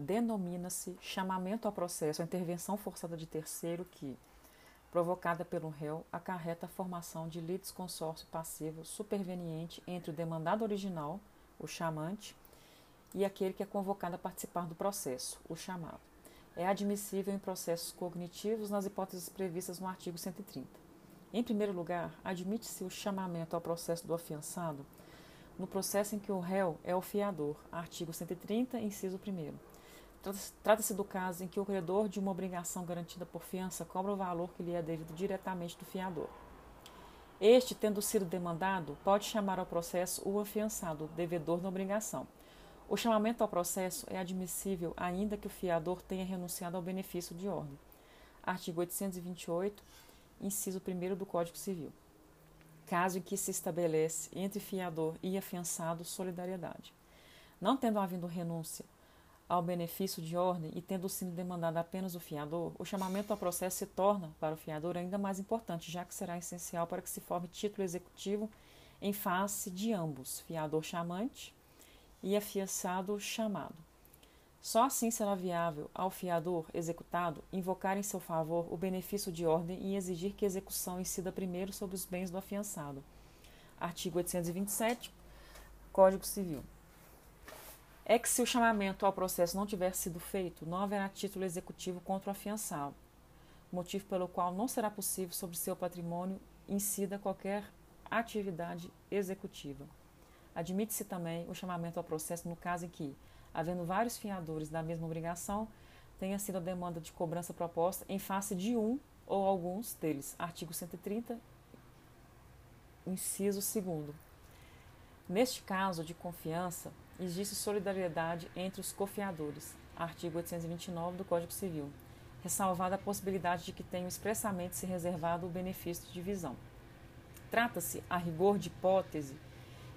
denomina-se chamamento ao processo a intervenção forçada de terceiro que, provocada pelo réu, acarreta a formação de litisconsórcio passivo superveniente entre o demandado original, o chamante, e aquele que é convocado a participar do processo, o chamado. É admissível em processos cognitivos nas hipóteses previstas no artigo 130. Em primeiro lugar, admite-se o chamamento ao processo do afiançado no processo em que o réu é o fiador, artigo 130, inciso 1. Trata-se do caso em que o credor de uma obrigação garantida por fiança cobra o valor que lhe é devido diretamente do fiador. Este, tendo sido demandado, pode chamar ao processo o afiançado, devedor da obrigação. O chamamento ao processo é admissível ainda que o fiador tenha renunciado ao benefício de ordem. Artigo 828, inciso 1 do Código Civil. Caso em que se estabelece entre fiador e afiançado solidariedade. Não tendo havido renúncia ao benefício de ordem e tendo sido demandado apenas o fiador, o chamamento ao processo se torna, para o fiador, ainda mais importante, já que será essencial para que se forme título executivo em face de ambos, fiador chamante e afiançado chamado. Só assim será viável ao fiador executado invocar em seu favor o benefício de ordem e exigir que a execução incida primeiro sobre os bens do afiançado. Artigo 827, Código Civil é que se o chamamento ao processo não tiver sido feito, não haverá título executivo contra o afiançado, motivo pelo qual não será possível sobre seu patrimônio incida qualquer atividade executiva. Admite-se também o chamamento ao processo no caso em que, havendo vários fiadores da mesma obrigação, tenha sido a demanda de cobrança proposta em face de um ou alguns deles. Artigo 130, inciso 2. Neste caso de confiança, existe solidariedade entre os cofiadores, artigo 829 do Código Civil, ressalvada a possibilidade de que tenham expressamente se reservado o benefício de divisão. Trata-se, a rigor, de hipótese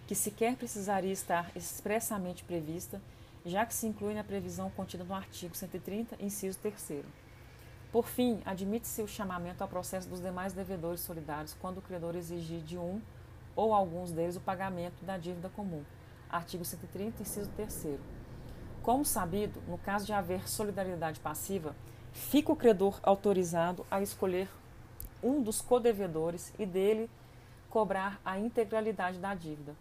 que sequer precisaria estar expressamente prevista, já que se inclui na previsão contida no artigo 130, inciso 3. Por fim, admite-se o chamamento ao processo dos demais devedores solidários quando o credor exigir de um ou alguns deles o pagamento da dívida comum. Artigo 130, inciso 3. Como sabido, no caso de haver solidariedade passiva, fica o credor autorizado a escolher um dos codevedores e dele cobrar a integralidade da dívida.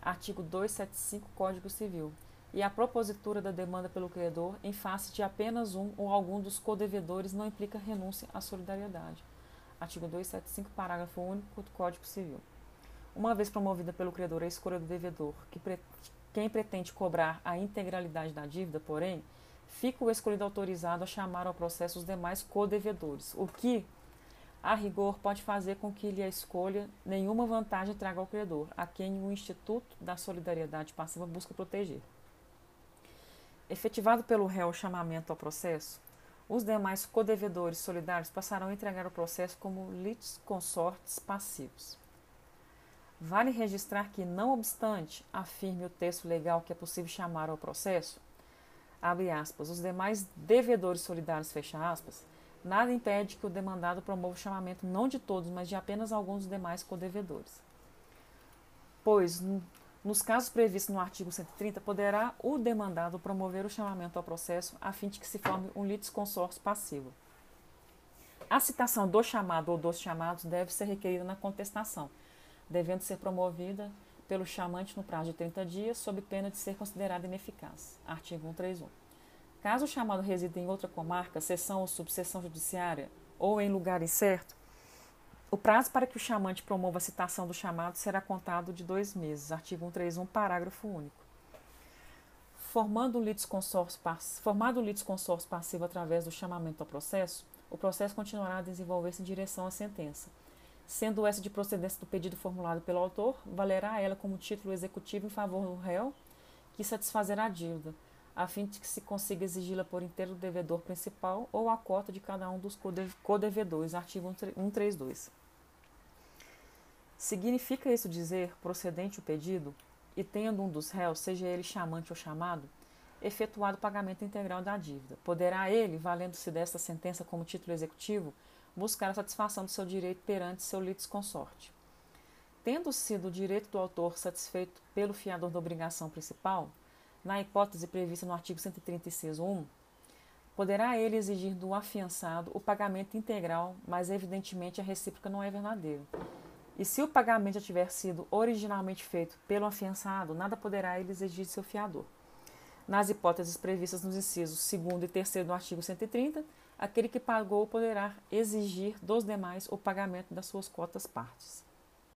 Artigo 275 Código Civil. E a propositura da demanda pelo credor em face de apenas um ou algum dos codevedores não implica renúncia à solidariedade. Artigo 275, parágrafo único do Código Civil. Uma vez promovida pelo credor a escolha do devedor, que pre quem pretende cobrar a integralidade da dívida, porém, fica o escolhido autorizado a chamar ao processo os demais codevedores, o que, a rigor, pode fazer com que lhe a escolha nenhuma vantagem traga ao credor, a quem o Instituto da Solidariedade Passiva busca proteger. Efetivado pelo réu o chamamento ao processo, os demais codevedores solidários passarão a entregar o processo como litisconsortes passivos. Vale registrar que, não obstante afirme o texto legal que é possível chamar ao processo, abre aspas, os demais devedores solidários, fecha aspas, nada impede que o demandado promova o chamamento não de todos, mas de apenas alguns dos demais codevedores. Pois, nos casos previstos no artigo 130, poderá o demandado promover o chamamento ao processo a fim de que se forme um litisconsórcio passivo. A citação do chamado ou dos chamados deve ser requerida na contestação, devendo ser promovida pelo chamante no prazo de 30 dias, sob pena de ser considerada ineficaz. Artigo 131. Caso o chamado resida em outra comarca, seção ou subseção judiciária, ou em lugar incerto, o prazo para que o chamante promova a citação do chamado será contado de dois meses. Artigo 131, parágrafo único. Formando formado o litisconsórcio passivo através do chamamento ao processo, o processo continuará a desenvolver-se em direção à sentença sendo essa de procedência do pedido formulado pelo autor, valerá ela como título executivo em favor do réu que satisfazerá a dívida, a fim de que se consiga exigi-la por inteiro do devedor principal ou a cota de cada um dos codevedores. Artigo 132. Significa isso dizer, procedente o pedido, e tendo um dos réus, seja ele chamante ou chamado, efetuado o pagamento integral da dívida. Poderá ele, valendo-se desta sentença como título executivo, buscar a satisfação do seu direito perante seu litisconsorte. Tendo sido o direito do autor satisfeito pelo fiador da obrigação principal, na hipótese prevista no artigo 136, 1, poderá ele exigir do afiançado o pagamento integral, mas evidentemente a recíproca não é verdadeira. E se o pagamento já tiver sido originalmente feito pelo afiançado, nada poderá ele exigir de seu fiador. Nas hipóteses previstas nos incisos 2 e 3 do artigo 130, aquele que pagou poderá exigir dos demais o pagamento das suas cotas partes.